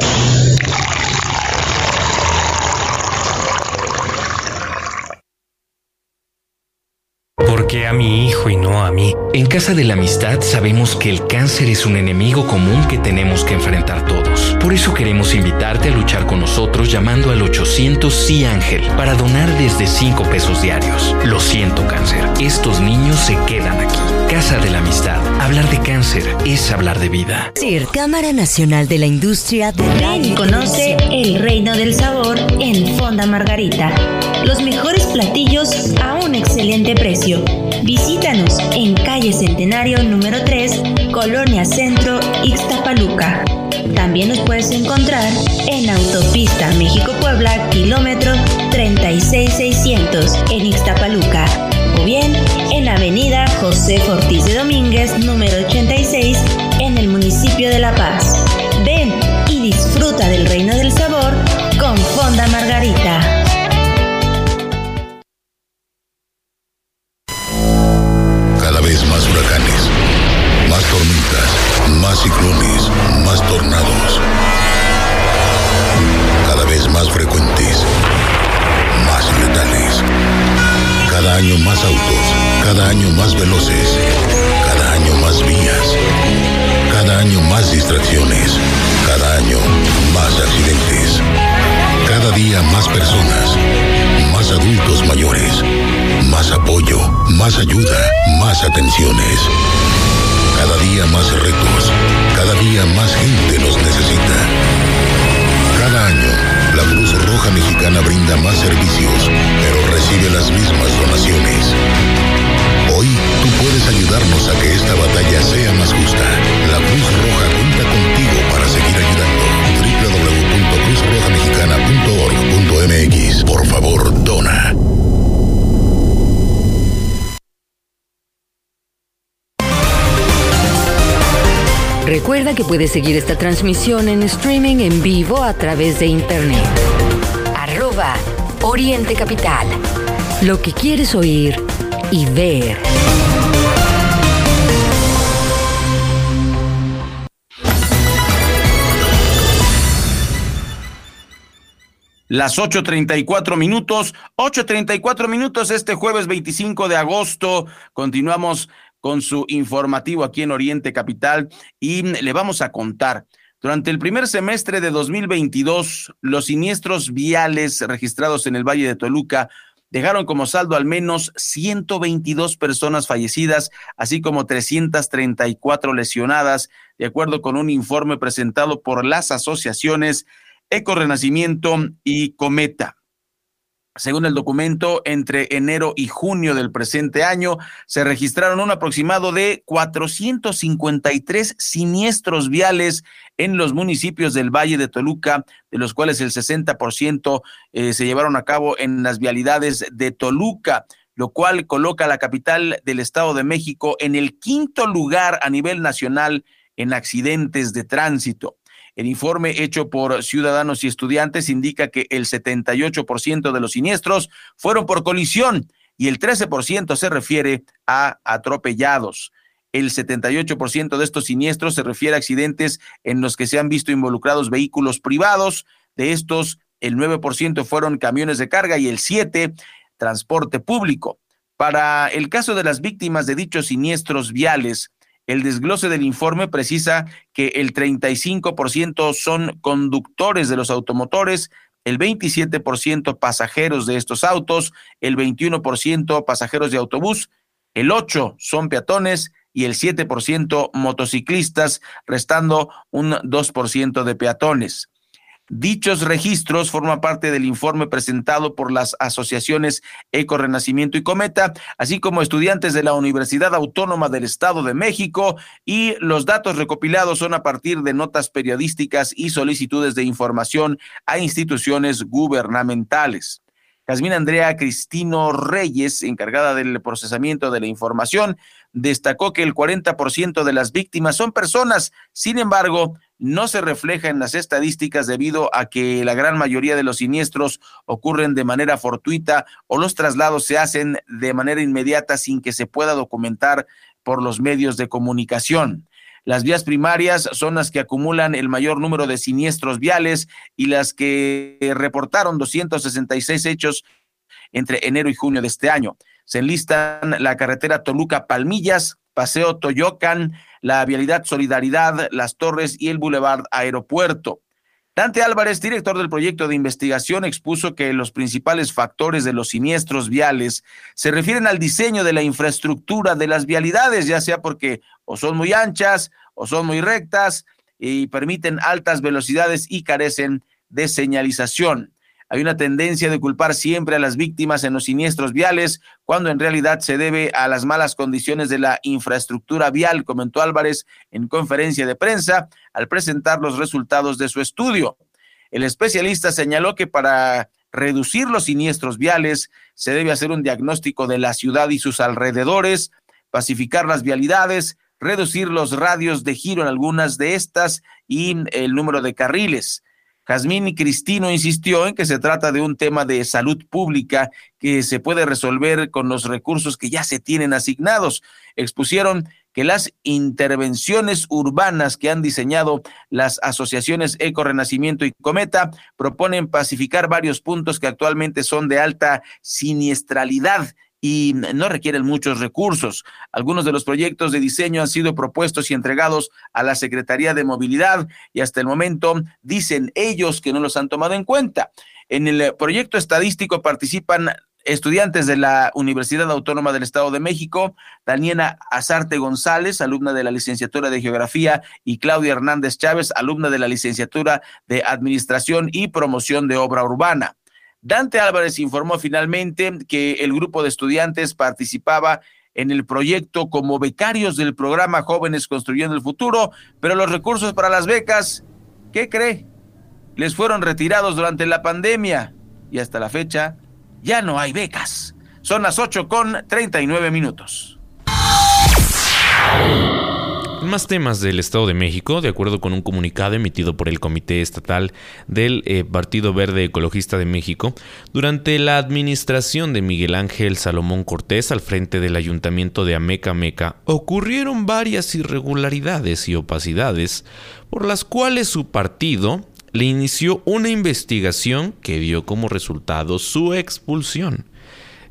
Speaker 12: En Casa de la Amistad sabemos que el cáncer es un enemigo común que tenemos que enfrentar todos. Por eso queremos invitarte a luchar con nosotros llamando al 800 Sí Ángel para donar desde 5 pesos diarios. Lo siento cáncer, estos niños se quedan aquí. Casa de la Amistad. Hablar de cáncer es hablar de vida.
Speaker 5: CIR, Cámara Nacional de la Industria de
Speaker 9: Ven y conoce el reino del sabor en Fonda Margarita. Los mejores platillos a un excelente precio. Visítanos en calle Centenario número 3, Colonia Centro, Ixtapaluca. También nos puedes encontrar en Autopista México-Puebla, kilómetro 36600 en Ixtapaluca. O bien en Avenida José Fortís de Domínguez, número 86, en el municipio de La Paz. Ven y disfruta del reino del sabor con Fonda Margarita.
Speaker 13: Más apoyo, más ayuda, más atenciones. Cada día más retos, cada día más gente nos necesita. Cada año, la Cruz Roja Mexicana brinda más servicios, pero recibe las mismas donaciones. Hoy tú puedes ayudarnos a que esta batalla sea más justa. La Cruz Roja cuenta contigo para seguir ayudando. www.cruzrojamexicana.org.mx Por favor, dona.
Speaker 5: Recuerda que puedes seguir esta transmisión en streaming en vivo a través de internet. Arroba Oriente Capital. Lo que quieres oír y ver.
Speaker 1: Las 8.34 minutos, 8.34 minutos este jueves 25 de agosto. Continuamos con su informativo aquí en Oriente Capital y le vamos a contar. Durante el primer semestre de 2022, los siniestros viales registrados en el Valle de Toluca dejaron como saldo al menos 122 personas fallecidas, así como 334 lesionadas, de acuerdo con un informe presentado por las asociaciones Eco Renacimiento y Cometa. Según el documento, entre enero y junio del presente año se registraron un aproximado de 453 siniestros viales en los municipios del Valle de Toluca, de los cuales el 60% eh, se llevaron a cabo en las vialidades de Toluca, lo cual coloca a la capital del Estado de México en el quinto lugar a nivel nacional en accidentes de tránsito. El informe hecho por ciudadanos y estudiantes indica que el 78% de los siniestros fueron por colisión y el 13% se refiere a atropellados. El 78% de estos siniestros se refiere a accidentes en los que se han visto involucrados vehículos privados. De estos, el 9% fueron camiones de carga y el 7% transporte público. Para el caso de las víctimas de dichos siniestros viales, el desglose del informe precisa que el 35% son conductores de los automotores, el 27% pasajeros de estos autos, el 21% pasajeros de autobús, el 8% son peatones y el 7% motociclistas, restando un 2% de peatones. Dichos registros forman parte del informe presentado por las asociaciones Eco Renacimiento y Cometa, así como estudiantes de la Universidad Autónoma del Estado de México, y los datos recopilados son a partir de notas periodísticas y solicitudes de información a instituciones gubernamentales. Casmina Andrea Cristino Reyes, encargada del procesamiento de la información, destacó que el 40% de las víctimas son personas, sin embargo, no se refleja en las estadísticas debido a que la gran mayoría de los siniestros ocurren de manera fortuita o los traslados se hacen de manera inmediata sin que se pueda documentar por los medios de comunicación. Las vías primarias son las que acumulan el mayor número de siniestros viales y las que reportaron 266 hechos entre enero y junio de este año. Se enlistan la carretera Toluca Palmillas, Paseo Toyocan, la Vialidad Solidaridad, Las Torres y el Boulevard Aeropuerto. Dante Álvarez, director del proyecto de investigación, expuso que los principales factores de los siniestros viales se refieren al diseño de la infraestructura de las vialidades, ya sea porque o son muy anchas o son muy rectas y permiten altas velocidades y carecen de señalización. Hay una tendencia de culpar siempre a las víctimas en los siniestros viales, cuando en realidad se debe a las malas condiciones de la infraestructura vial, comentó Álvarez en conferencia de prensa al presentar los resultados de su estudio. El especialista señaló que para reducir los siniestros viales se debe hacer un diagnóstico de la ciudad y sus alrededores, pacificar las vialidades, reducir los radios de giro en algunas de estas y el número de carriles. Jazmín Cristino insistió en que se trata de un tema de salud pública que se puede resolver con los recursos que ya se tienen asignados. Expusieron que las intervenciones urbanas que han diseñado las asociaciones Eco Renacimiento y Cometa proponen pacificar varios puntos que actualmente son de alta siniestralidad y no requieren muchos recursos. Algunos de los proyectos de diseño han sido propuestos y entregados a la Secretaría de Movilidad y hasta el momento dicen ellos que no los han tomado en cuenta. En el proyecto estadístico participan estudiantes de la Universidad Autónoma del Estado de México, Daniela Azarte González, alumna de la licenciatura de Geografía, y Claudia Hernández Chávez, alumna de la licenciatura de Administración y Promoción de Obra Urbana. Dante Álvarez informó finalmente que el grupo de estudiantes participaba en el proyecto como becarios del programa Jóvenes Construyendo el Futuro, pero los recursos para las becas, ¿qué cree? Les fueron retirados durante la pandemia y hasta la fecha ya no hay becas. Son las 8 con 39 minutos.
Speaker 3: Más temas del Estado de México, de acuerdo con un comunicado emitido por el Comité Estatal del eh, Partido Verde Ecologista de México, durante la administración de Miguel Ángel Salomón Cortés al frente del Ayuntamiento de Ameca Meca, ocurrieron varias irregularidades y opacidades por las cuales su partido le inició una investigación que dio como resultado su expulsión.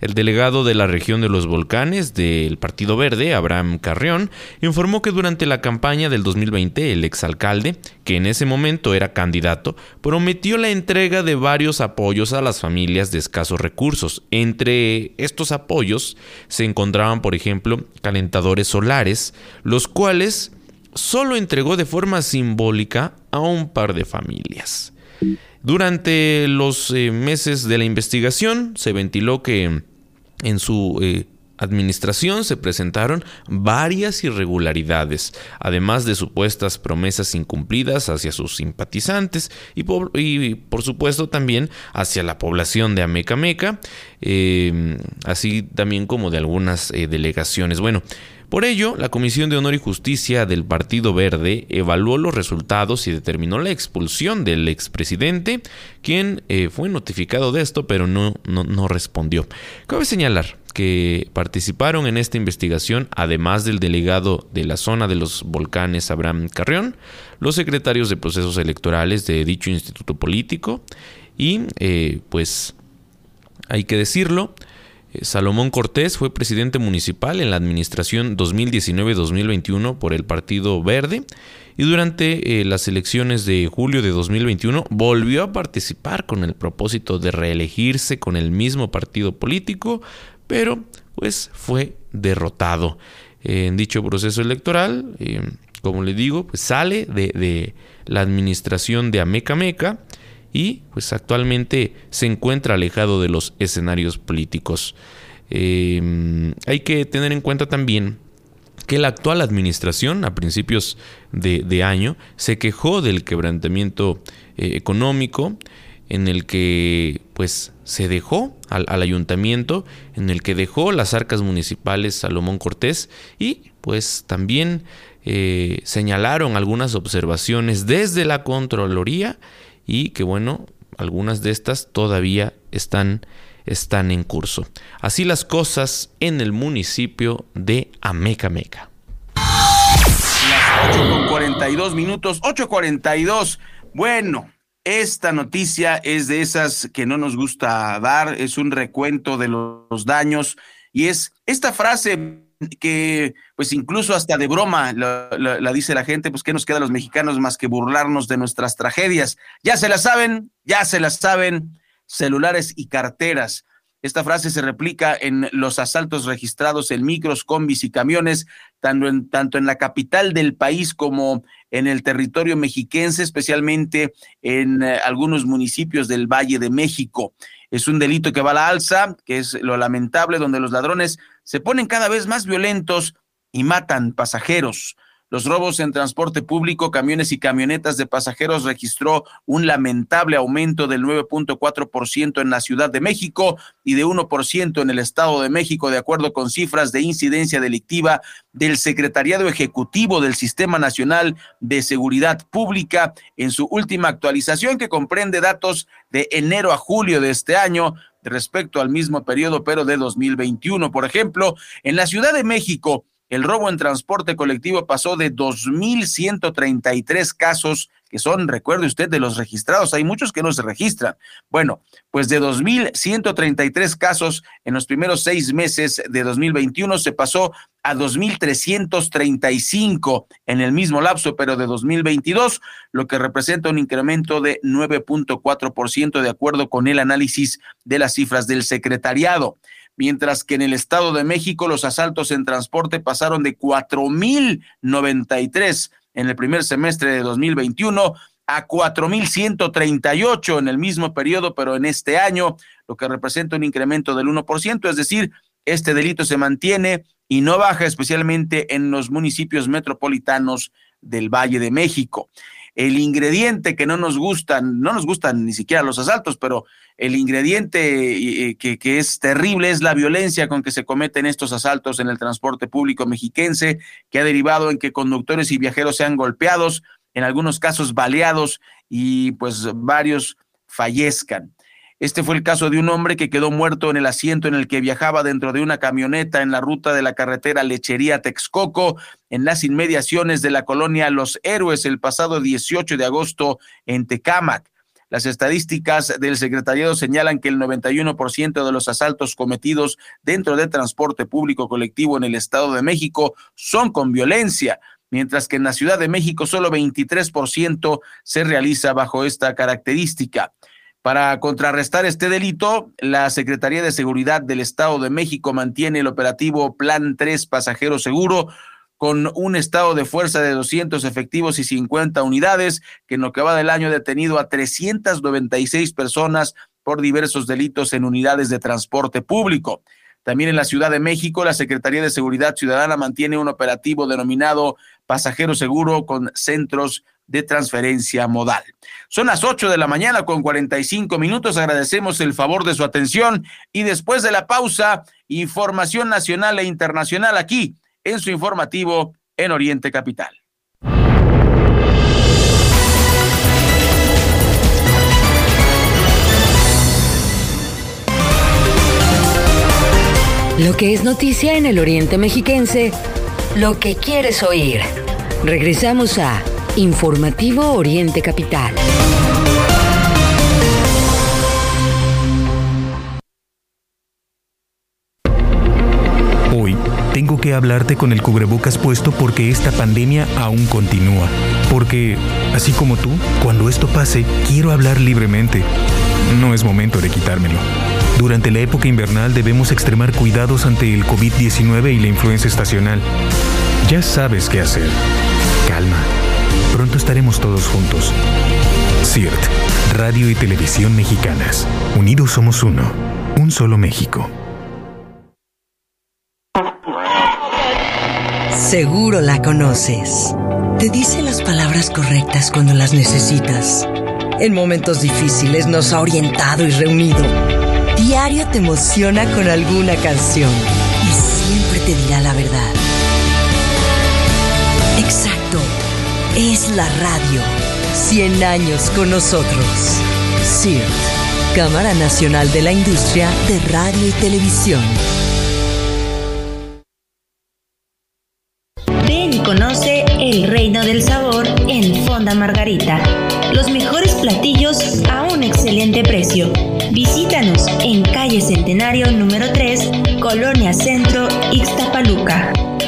Speaker 3: El delegado de la región de los volcanes del Partido Verde, Abraham Carrión, informó que durante la campaña del 2020 el exalcalde, que en ese momento era candidato, prometió la entrega de varios apoyos a las familias de escasos recursos. Entre estos apoyos se encontraban, por ejemplo, calentadores solares, los cuales solo entregó de forma simbólica a un par de familias. Durante los eh, meses de la investigación se ventiló que en su eh, administración se presentaron varias irregularidades, además de supuestas promesas incumplidas hacia sus simpatizantes y por, supuesto también hacia la población de Amecameca, eh, así también como de algunas eh, delegaciones. Bueno, por ello, la Comisión de Honor y Justicia del Partido Verde evaluó los resultados y determinó la expulsión del expresidente, quien eh, fue notificado de esto, pero no, no, respondió. Cabe señalar que participaron en esta investigación, además del delegado de la zona de los volcanes Abraham Carrión, los secretarios de procesos electorales de dicho instituto político y, eh, pues, hay que decirlo, Salomón Cortés fue presidente municipal en la administración 2019-2021 por el Partido Verde y durante eh, las elecciones de julio de 2021 volvió a participar con el propósito de reelegirse con el mismo partido político, pero pues fue derrotado. en dicho proceso electoral, eh, como le digo, pues sale de, de la administración de Ameca Meca y pues actualmente se encuentra alejado de los escenarios políticos. Em, hay que tener en cuenta también que la actual administración a principios de, año se quejó del quebrantamiento eh, económico en el que pues se dejó al, ayuntamiento, en el que dejó las arcas municipales Salomón Cortés y pues también eh, señalaron algunas observaciones desde la Contraloría y que bueno, algunas de estas todavía están, están en curso. Así las cosas en el municipio de Amecameca.
Speaker 1: Las 8 con 42 minutos, 8.42. Bueno, esta noticia es de esas que no nos gusta dar, es un recuento de los daños y es esta frase que pues incluso hasta de broma la, dice la gente, pues qué nos queda a los mexicanos más que burlarnos de nuestras tragedias. Ya se la saben, ya se las saben, celulares y carteras. Esta frase se replica en los asaltos registrados en micros, combis y camiones, tanto en, tanto en la capital del país como en el territorio mexiquense, especialmente en eh, algunos municipios del Valle de México. Es un delito que va a la alza, que es lo lamentable, donde los ladrones se ponen cada vez más violentos y matan pasajeros. Los robos en transporte público, camiones y camionetas de pasajeros registró un lamentable aumento del 9.4% en la Ciudad de México y de 1% en el Estado de México, de acuerdo con cifras de incidencia delictiva del Secretariado Ejecutivo del Sistema Nacional de Seguridad Pública en su última actualización que comprende datos de enero a julio de este año respecto al mismo periodo, pero de 2021. Por ejemplo, en la Ciudad de México, el robo en transporte colectivo pasó de 2.133 casos, que son, recuerde usted, de los registrados. Hay muchos que no se registran. Bueno, pues de 2.133 casos en los primeros seis meses de 2021 se pasó a 2.335 en el mismo lapso, pero de 2022, lo que representa un incremento de 9.4% de acuerdo con el análisis de las cifras del secretariado mientras que en el Estado de México los asaltos en transporte pasaron de 4.093 en el primer semestre de 2021 a 4.138 en el mismo periodo, pero en este año, lo que representa un incremento del 1%, es decir, este delito se mantiene y no baja, especialmente en los municipios metropolitanos del Valle de México. El ingrediente que no nos gustan, no nos gustan ni siquiera los asaltos, pero el ingrediente que, que, es terrible es la violencia con que se cometen estos asaltos en el transporte público mexiquense, que ha derivado en que conductores y viajeros sean golpeados, en algunos casos baleados y pues varios fallezcan. Este fue el caso de un hombre que quedó muerto en el asiento en el que viajaba dentro de una camioneta en la ruta de la carretera Lechería Texcoco, en las inmediaciones de la colonia Los Héroes, el pasado 18 de agosto en Tecámac. Las estadísticas del secretariado señalan que el 91% de los asaltos cometidos dentro del transporte público colectivo en el Estado de México son con violencia, mientras que en la Ciudad de México solo 23% se realiza bajo esta característica. Para contrarrestar este delito, la Secretaría de Seguridad del Estado de México mantiene el operativo Plan 3 Pasajero Seguro con un estado de fuerza de 200 efectivos y 50 unidades, que en lo que va del año ha detenido a 396 personas por diversos delitos en unidades de transporte público. También en la Ciudad de México, la Secretaría de Seguridad Ciudadana mantiene un operativo denominado Pasajero Seguro con centros de transferencia modal. Son las 8 de la mañana con 45 minutos. Agradecemos el favor de su atención y después de la pausa, información nacional e internacional aquí en su informativo en Oriente Capital.
Speaker 5: Lo que es noticia en el Oriente Mexiquense, lo que quieres oír. Regresamos a Informativo Oriente Capital.
Speaker 7: Hoy tengo que hablarte con el cubrebocas puesto porque esta pandemia aún continúa. Porque, así como tú, cuando esto pase, quiero hablar libremente. No es momento de quitármelo. Durante la época invernal debemos extremar cuidados ante el COVID-19 y la influenza estacional. Ya sabes qué hacer. Calma Pronto estaremos todos juntos. CIRT, Radio y Televisión Mexicanas. Unidos somos uno. Un solo México.
Speaker 8: Seguro la conoces. Te dice las palabras correctas cuando las necesitas. En momentos difíciles nos ha orientado y reunido. Diario te emociona con alguna canción y siempre te dirá la verdad. Es la radio. 100 años con nosotros. CIRT, Cámara Nacional de la Industria de Radio y Televisión.
Speaker 9: Ven y conoce el reino del sabor en Fonda Margarita. Los mejores platillos a un excelente precio. Visítanos en calle Centenario número 3, Colonia Centro, Ixtapaluca.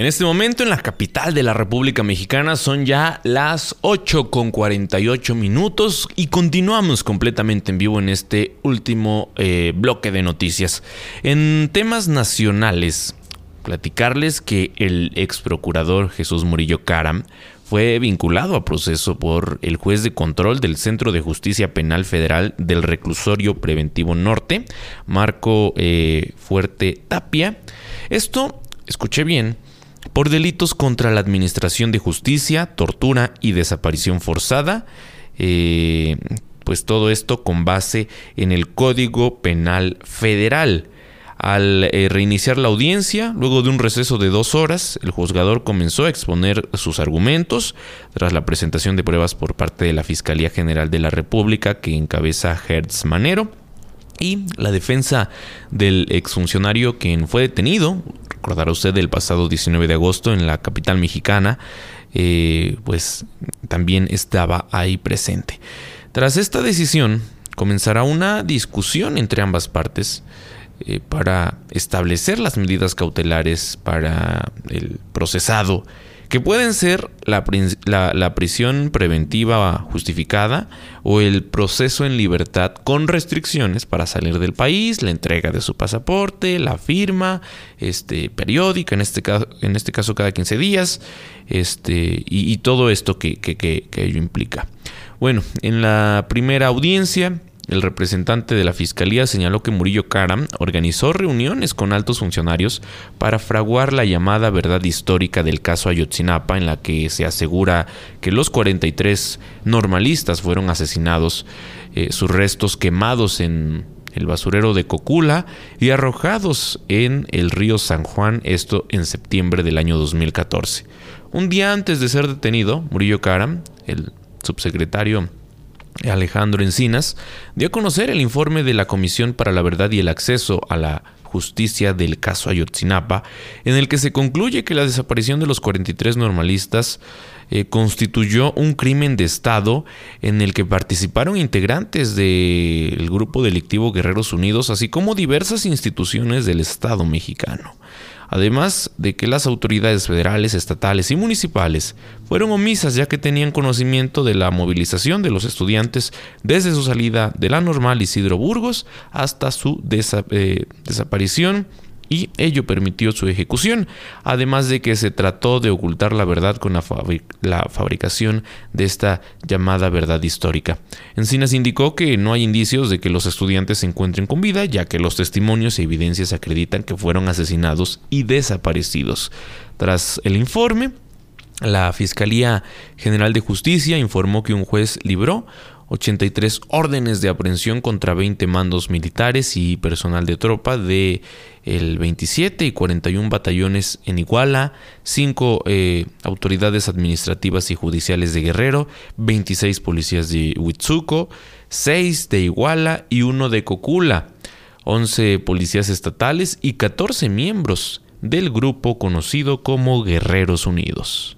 Speaker 3: En este momento en la capital de la República Mexicana son ya las 8 con 48 minutos y continuamos completamente en vivo en este último eh, bloque de noticias. En temas nacionales, platicarles que el ex procurador Jesús Murillo Caram fue vinculado a proceso por el juez de control del Centro de Justicia Penal Federal del Reclusorio Preventivo Norte, Marco eh, Fuerte Tapia. Esto, escuché bien, por delitos contra la Administración de Justicia, tortura y desaparición forzada. Eh, pues todo esto con base en el Código Penal Federal. Al eh, reiniciar la audiencia, luego de un receso de dos horas, el juzgador comenzó a exponer sus argumentos tras la presentación de pruebas por parte de la Fiscalía General de la República que encabeza Hertz Manero y la defensa del exfuncionario quien fue detenido recordará usted, el pasado 19 de agosto en la capital mexicana, eh, pues también estaba ahí presente. Tras esta decisión, comenzará una discusión entre ambas partes eh, para establecer las medidas cautelares para el procesado, que pueden ser la, prisión preventiva justificada o el proceso en libertad con restricciones para salir del país, la entrega de su pasaporte, la firma este, periódica, en este, caso, en este caso cada 15 días, este, y, todo esto que, que ello implica. Bueno, en la primera audiencia, el representante de la Fiscalía señaló que Murillo Karam organizó reuniones con altos funcionarios para fraguar la llamada verdad histórica del caso Ayotzinapa, en la que se asegura que los 43 normalistas fueron asesinados, eh, sus restos quemados en el basurero de Cocula y arrojados en el río San Juan, esto en septiembre del año 2014. Un día antes de ser detenido, Murillo Karam, el subsecretario Alejandro Encinas, dio a conocer el informe de la Comisión para la Verdad y el Acceso a la Justicia del caso Ayotzinapa, en el que se concluye que la desaparición de los 43 normalistas eh, constituyó un crimen de Estado en el que participaron integrantes del grupo delictivo Guerreros Unidos, así como diversas instituciones del Estado mexicano además de que las autoridades federales, estatales y municipales fueron omisas ya que tenían conocimiento de la movilización de los estudiantes desde su salida de la normal Isidro Burgos hasta su eh, desaparición y ello permitió su ejecución, además de que se trató de ocultar la verdad con la, fabricación de esta llamada verdad histórica. Encinas indicó que no hay indicios de que los estudiantes se encuentren con vida, ya que los testimonios y evidencias acreditan que fueron asesinados y desaparecidos. Tras el informe, la Fiscalía General de Justicia informó que un juez libró 83 órdenes de aprehensión contra 20 mandos militares y personal de tropa de el 27 y 41 batallones en Iguala, 5 eh, autoridades administrativas y judiciales de Guerrero, 26 policías de Huitzuco, 6 de Iguala y 1 de Cocula, 11 policías estatales y 14 miembros del grupo conocido como Guerreros Unidos.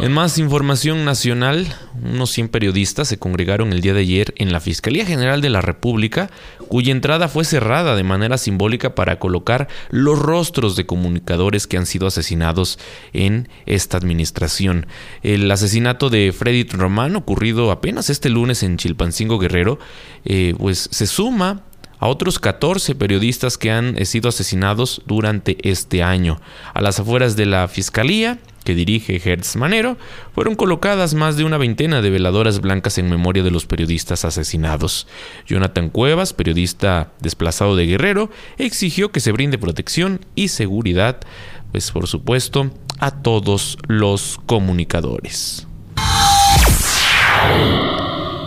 Speaker 3: En más información nacional, unos 100 periodistas se congregaron el día de ayer en la Fiscalía General de la República, cuya entrada fue cerrada de manera simbólica para colocar los rostros de comunicadores que han sido asesinados en esta administración. El asesinato de Freddy Román, ocurrido apenas este lunes en Chilpancingo Guerrero, eh, pues se suma a otros 14 periodistas que han sido asesinados durante este año. A las afueras de la Fiscalía, que dirige Hertz Manero, fueron colocadas más de una veintena de veladoras blancas en memoria de los periodistas asesinados. Jonathan Cuevas, periodista desplazado de Guerrero, exigió que se brinde protección y seguridad, pues por supuesto, a todos los comunicadores.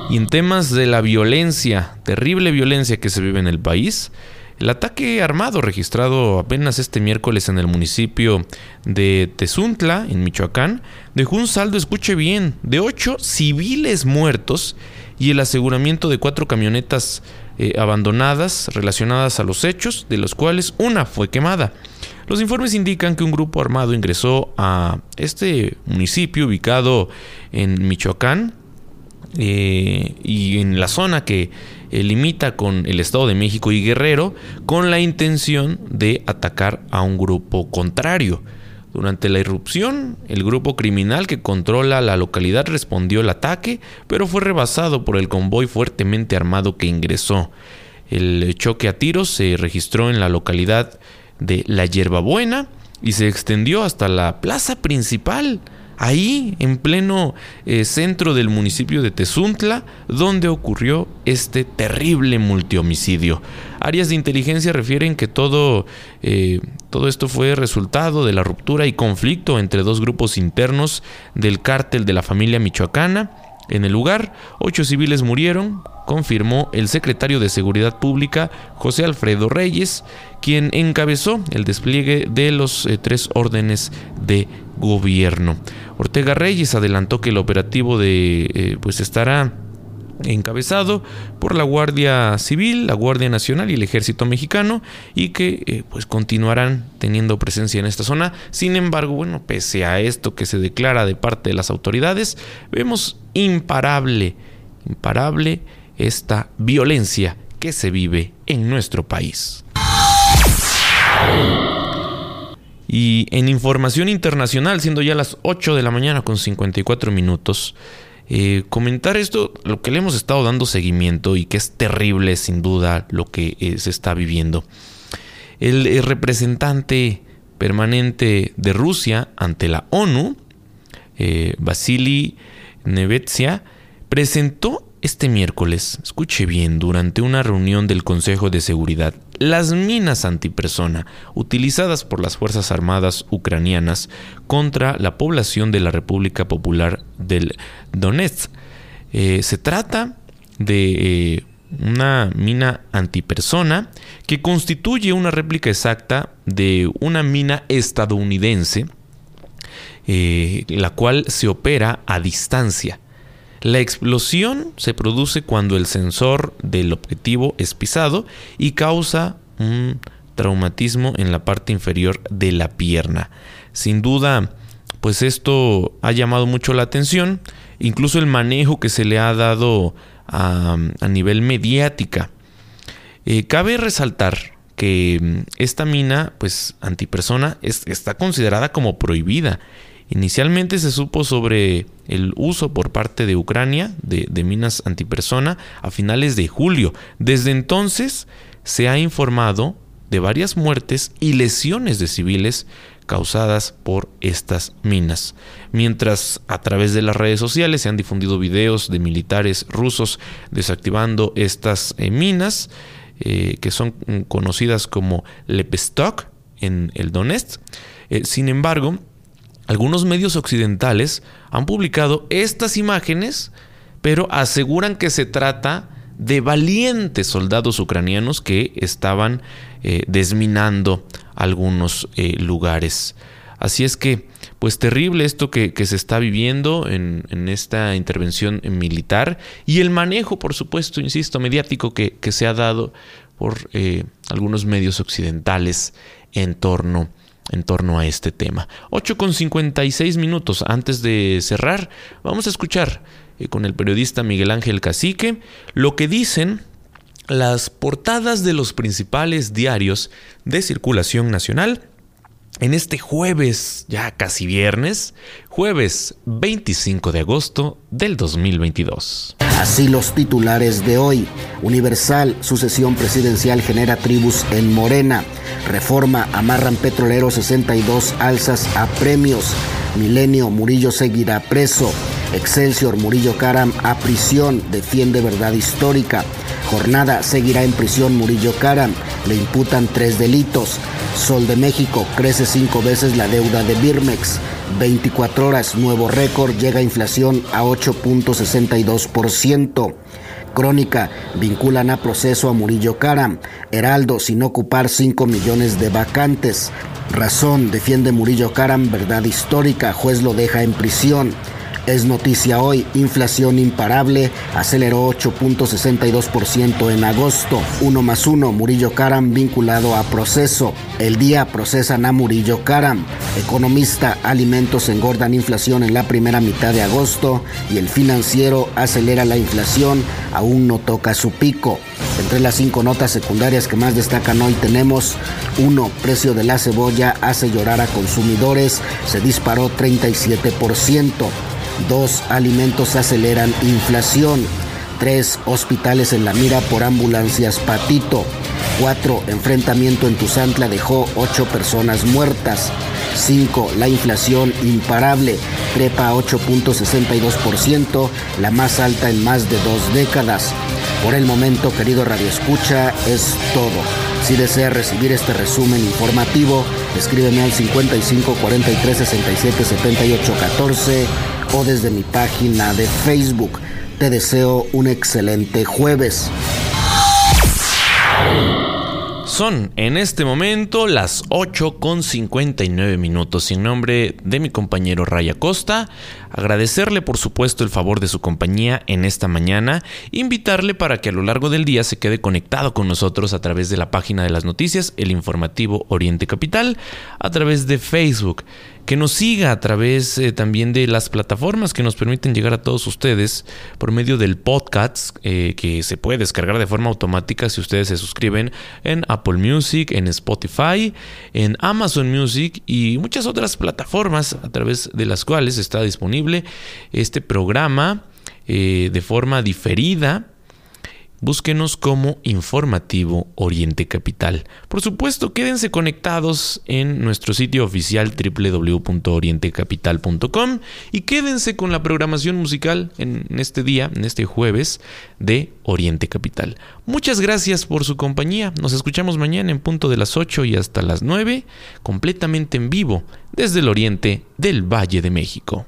Speaker 3: Y en temas de la violencia, terrible violencia que se vive en el país, el ataque armado registrado apenas este miércoles en el municipio de Tezuntla, en Michoacán, dejó un saldo, escuche bien, de ocho civiles muertos y el aseguramiento de cuatro camionetas eh, abandonadas relacionadas a los hechos, de los cuales una fue quemada. Los informes indican que un grupo armado ingresó a este municipio ubicado en Michoacán eh, y en la zona que eh, limita con el Estado de México y Guerrero con la intención de atacar a un grupo contrario. Durante la irrupción, el grupo criminal que controla la localidad respondió al ataque, pero fue rebasado por el convoy fuertemente armado que ingresó. El choque a tiros se registró en la localidad de La Hierbabuena y se extendió hasta la plaza principal ahí en pleno eh, centro del municipio de Tezuntla, donde ocurrió este terrible multihomicidio. Áreas de inteligencia refieren que todo, eh, todo esto fue resultado de la ruptura y conflicto entre dos grupos internos del cártel de la familia michoacana. En el lugar, ocho civiles murieron, confirmó el secretario de Seguridad Pública, José Alfredo Reyes, quien encabezó el despliegue de los eh, tres órdenes de gobierno. Ortega Reyes adelantó que el operativo de, eh, pues estará encabezado por la Guardia Civil, la Guardia Nacional y el Ejército Mexicano y que eh, pues continuarán teniendo presencia en esta zona. Sin embargo, bueno, pese a esto que se declara de parte de las autoridades, vemos imparable, imparable esta violencia que se vive en nuestro país. Y en información internacional, siendo ya las 8 de la mañana con 54 minutos, eh, comentar esto, lo que le hemos estado dando seguimiento y que es terrible sin duda lo que eh, se está viviendo. El, el, representante permanente de Rusia ante la ONU, eh, Vasily Nevetsia, presentó este miércoles, escuche bien, durante una reunión del Consejo de Seguridad, las minas antipersona utilizadas por las Fuerzas Armadas ucranianas contra la población de la República Popular del Donetsk. Eh, se trata de eh, una mina antipersona que constituye una réplica exacta de una mina estadounidense, eh, la cual se opera a distancia. La explosión se produce cuando el sensor del objetivo es pisado y causa un traumatismo en la parte inferior de la pierna. Sin duda, pues esto ha llamado mucho la atención, incluso el manejo que se le ha dado a, nivel mediática. Eh, cabe resaltar que mm, esta mina, pues antipersona, está considerada como prohibida Inicialmente se supo sobre el uso por parte de Ucrania de, minas antipersona a finales de julio. Desde entonces se ha informado de varias muertes y lesiones de civiles causadas por estas minas. Mientras a través de las redes sociales se han difundido videos de militares rusos desactivando estas eh, minas, eh, que son conocidas como Lepestok en el Donetsk. Eh, sin embargo, algunos medios occidentales han publicado estas imágenes, pero aseguran que se trata de valientes soldados ucranianos que estaban eh, desminando algunos eh, lugares. Así es que, pues terrible esto que, se está viviendo en, esta intervención militar y el manejo, por supuesto, insisto, mediático que, se ha dado por eh, algunos medios occidentales en torno en torno a este tema. 8 con 56 minutos antes de cerrar, vamos a escuchar eh, con el periodista Miguel Ángel Cacique lo que dicen las portadas de los principales diarios de circulación nacional en este jueves, ya casi viernes, jueves 25 de agosto del 2022.
Speaker 14: Así los titulares de hoy. Universal, sucesión presidencial genera tribus en Morena. Reforma, amarran petrolero 62 alzas a premios. Milenio, Murillo seguirá preso. Excelsior, Murillo Caram a prisión, defiende verdad histórica. Jornada, seguirá en prisión Murillo Caram, le imputan tres delitos. Sol de México, crece cinco veces la deuda de Birmex. 24 horas, nuevo récord, llega inflación a 8.62%. Crónica, vinculan a proceso a Murillo Caram. Heraldo, sin ocupar 5 millones de vacantes. Razón, defiende Murillo Caram, verdad histórica, juez lo deja en prisión. Es noticia hoy, inflación imparable, aceleró 8.62% en agosto. 1 más 1, Murillo Karam vinculado a proceso. El día procesan a Murillo Karam. Economista, alimentos engordan inflación en la primera mitad de agosto y el financiero acelera la inflación, aún no toca su pico. Entre las cinco notas secundarias que más destacan hoy tenemos 1. Precio de la cebolla hace llorar a consumidores, se disparó 37%. 2. Alimentos aceleran inflación. 3. Hospitales en la mira por ambulancias Patito. 4. Enfrentamiento en Tuzantla dejó 8 personas muertas. 5. La inflación imparable trepa a 8.62%, la más alta en más de dos décadas. Por el momento, querido Radio Escucha, es todo. Si desea recibir este resumen informativo, escríbeme al 55 43 67 78 14 o desde mi página de Facebook. Te deseo un excelente jueves.
Speaker 3: Son en este momento las 8 con 59 minutos. En nombre de mi compañero Raya Costa, agradecerle por supuesto el favor de su compañía en esta mañana, invitarle para que a lo largo del día se quede conectado con nosotros a través de la página de las noticias, el informativo Oriente Capital, a través de Facebook que nos siga a través eh, también de las plataformas que nos permiten llegar a todos ustedes por medio del podcast eh, que se puede descargar de forma automática si ustedes se suscriben en Apple Music, en Spotify, en Amazon Music y muchas otras plataformas a través de las cuales está disponible este programa eh, de forma diferida Búsquenos como Informativo Oriente Capital. Por supuesto, quédense conectados en nuestro sitio oficial www.orientecapital.com y quédense con la programación musical en este día, en este jueves de Oriente Capital. Muchas gracias por su compañía. Nos escuchamos mañana en punto de las 8 y hasta las 9, completamente en vivo desde el oriente del Valle de México.